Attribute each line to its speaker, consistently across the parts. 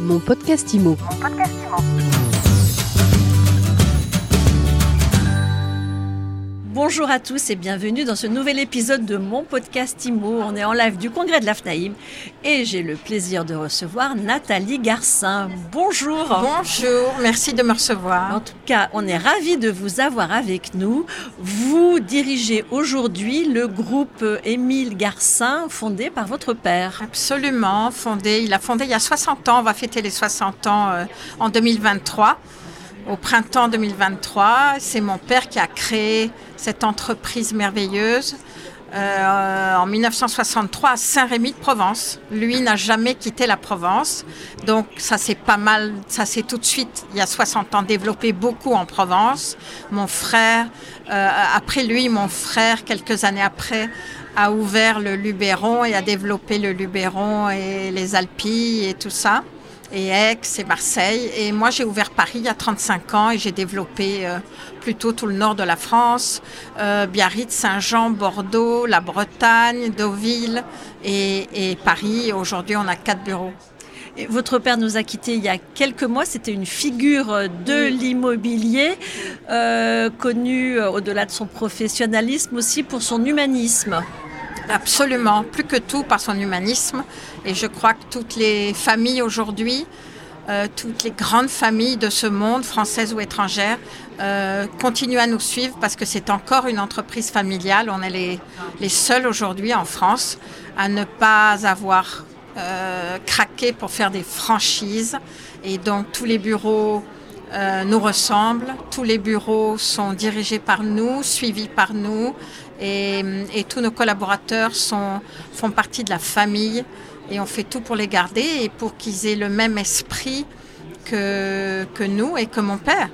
Speaker 1: Mon podcast IMO.
Speaker 2: Bonjour à tous et bienvenue dans ce nouvel épisode de mon podcast IMO. On est en live du congrès de l'AFNAIM et j'ai le plaisir de recevoir Nathalie Garcin. Bonjour.
Speaker 3: Bonjour, merci de me recevoir.
Speaker 2: En tout cas, on est ravis de vous avoir avec nous. Vous dirigez aujourd'hui le groupe Émile Garcin fondé par votre père.
Speaker 3: Absolument, fondé. Il a fondé il y a 60 ans. On va fêter les 60 ans euh, en 2023 au printemps 2023. C'est mon père qui a créé cette entreprise merveilleuse euh, en 1963 à Saint-Rémy de Provence. Lui n'a jamais quitté la Provence. Donc ça s'est pas mal, ça s'est tout de suite, il y a 60 ans, développé beaucoup en Provence. Mon frère, euh, après lui, mon frère, quelques années après, a ouvert le Luberon et a développé le Luberon et les Alpilles et tout ça et Aix et Marseille. Et moi, j'ai ouvert Paris il y a 35 ans et j'ai développé euh, plutôt tout le nord de la France, euh, Biarritz, Saint-Jean, Bordeaux, la Bretagne, Deauville et, Paris. Aujourd'hui, on a quatre bureaux.
Speaker 2: Et votre père nous a quittés il y a quelques mois. C'était une figure de l'immobilier, euh, connue au-delà de son professionnalisme aussi pour son humanisme.
Speaker 3: Absolument, plus que tout par son humanisme. Et je crois que toutes les familles aujourd'hui, euh, toutes les grandes familles de ce monde, françaises ou étrangères, euh, continuent à nous suivre parce que c'est encore une entreprise familiale. On est les, seuls aujourd'hui en France à ne pas avoir euh, craqué pour faire des franchises. Et donc tous les bureaux nous ressemblent, tous les bureaux sont dirigés par nous, suivis par nous. Et, et tous nos collaborateurs sont, font partie de la famille et on fait tout pour les garder et pour qu'ils aient le même esprit que, que nous et que mon père.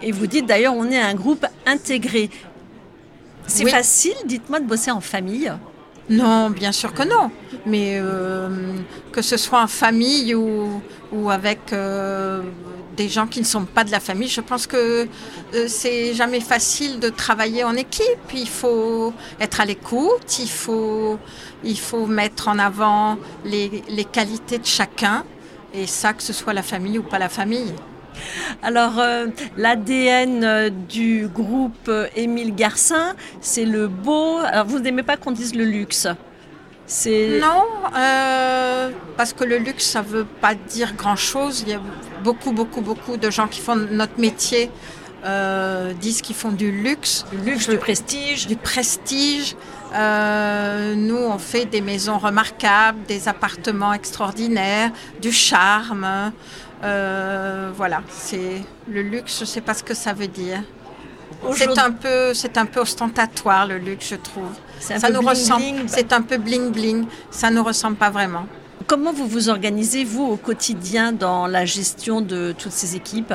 Speaker 2: Et vous dites d'ailleurs, on est un groupe intégré. C'est facile, dites-moi, de bosser en famille?
Speaker 3: Non, bien sûr que non. Mais euh, que ce soit en famille ou, ou avec euh, des gens qui ne sont pas de la famille, je pense que euh, c'est jamais facile de travailler en équipe. Il faut être à l'écoute, il faut, il faut mettre en avant les, les qualités de chacun. Et ça, que ce soit la famille ou pas la famille.
Speaker 2: Alors, l'ADN du groupe Émile Garcin, c'est le beau. Alors, vous n'aimez pas qu'on dise le luxe?
Speaker 3: Non, euh, parce que le luxe, ça ne veut pas dire grand-chose. Il y a beaucoup, beaucoup, beaucoup de gens qui font notre métier euh, disent qu'ils font du luxe.
Speaker 2: Du luxe, du prestige.
Speaker 3: Du prestige. Euh, nous, on fait des maisons remarquables, des appartements extraordinaires, du charme. voilà, c'est le luxe, je ne sais pas ce que ça veut dire. C'est un peu, c'est un peu ostentatoire le luxe, je trouve. Ça nous ressemble. C'est un peu bling bling. Ça nous ressemble pas vraiment.
Speaker 2: Comment vous vous organisez vous au quotidien dans la gestion de toutes ces équipes?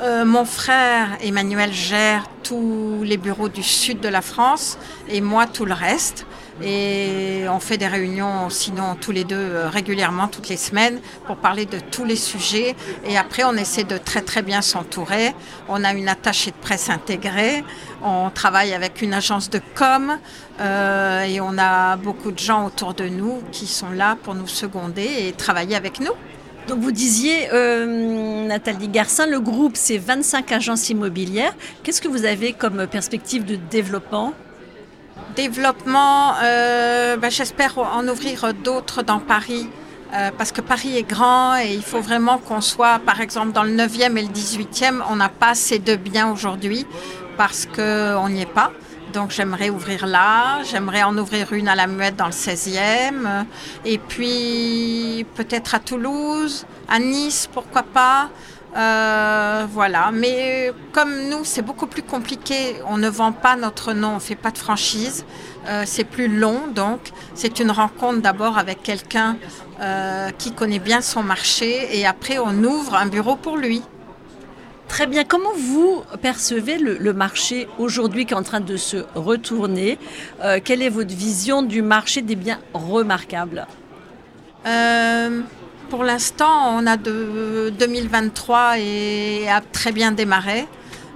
Speaker 3: Euh, mon frère Emmanuel gère tous les bureaux du sud de la France et moi tout le reste. Et on fait des réunions, sinon tous les deux euh, régulièrement, toutes les semaines, pour parler de tous les sujets. Et après, on essaie de très très bien s'entourer. On a une attachée de presse intégrée. On travaille avec une agence de com. Euh, et on a beaucoup de gens autour de nous qui sont là pour nous seconder et travailler avec nous.
Speaker 2: Donc vous disiez, euh, Nathalie Garcin, le groupe c'est 25 agences immobilières. Qu'est-ce que vous avez comme perspective de développement?
Speaker 3: Développement, euh, ben, j'espère en ouvrir d'autres dans Paris. Euh, parce que Paris est grand et il faut vraiment qu'on soit, par exemple, dans le 9e et le 18e, on n'a pas assez de biens aujourd'hui parce qu'on n'y est pas. Donc j'aimerais ouvrir là, j'aimerais en ouvrir une à la Muette dans le 16e, et puis peut-être à Toulouse, à Nice, pourquoi pas. Euh, voilà, mais comme nous, c'est beaucoup plus compliqué. On ne vend pas notre nom, on ne fait pas de franchise. Euh, c'est plus long, donc c'est une rencontre d'abord avec quelqu'un euh, qui connaît bien son marché et après on ouvre un bureau pour lui.
Speaker 2: Très bien. Comment vous percevez le, marché aujourd'hui qui est en train de se retourner? Quelle est votre vision du marché des biens remarquables?
Speaker 3: Pour l'instant, on a de 2023 et a très bien démarré.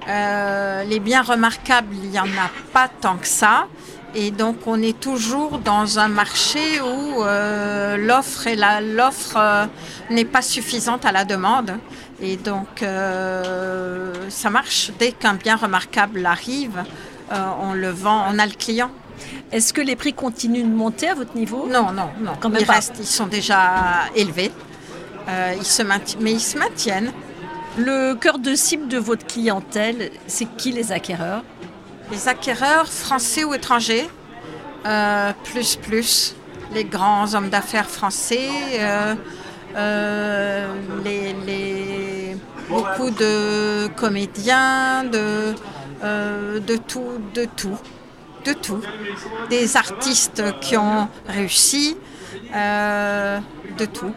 Speaker 3: Euh, les biens remarquables, il n'y en a pas tant que ça. Et donc on est toujours dans un marché où euh, l'offre et la l'offre euh, n'est pas suffisante à la demande. Et donc euh, ça marche. Dès qu'un bien remarquable arrive, on le vend, on a le client.
Speaker 2: Est-ce que les prix continuent de monter à votre niveau?
Speaker 3: Non, non, non.
Speaker 2: Quand même
Speaker 3: ils
Speaker 2: pas.
Speaker 3: restent, ils sont déjà élevés. Ils se mainti- mais ils se maintiennent.
Speaker 2: Le cœur de cible de votre clientèle, c'est qui les acquéreurs?
Speaker 3: Les acquéreurs français ou étrangers, euh, plus plus, les grands hommes d'affaires français, euh, euh, beaucoup de comédiens, de, tout, de tout, de tout. Des artistes qui ont réussi, de tout.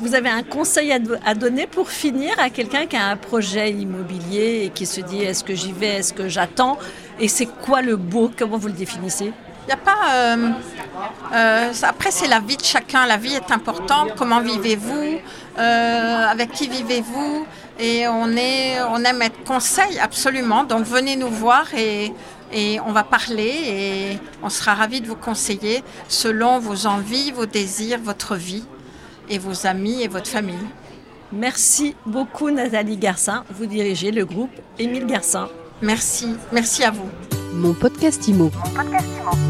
Speaker 2: Vous avez un conseil à donner pour finir à quelqu'un qui a un projet immobilier et qui se dit est-ce que j'y vais, est-ce que j'attends? Et c'est quoi le beau? Comment vous le définissez?
Speaker 3: Il n'y a pas. euh, euh, après, c'est la vie de chacun. La vie est importante. Comment vivez-vous? Euh, Avec qui vivez-vous? Et on, est, on aime être conseil, absolument. Donc, venez nous voir et, et on va parler et on sera ravis de vous conseiller selon vos envies, vos désirs, votre vie et vos amis et votre famille.
Speaker 2: Merci beaucoup Nathalie Garcin. Vous dirigez le groupe Émile Garcin.
Speaker 3: Merci. Merci à vous.
Speaker 1: Mon podcast IMO.
Speaker 3: Mon podcast Imo.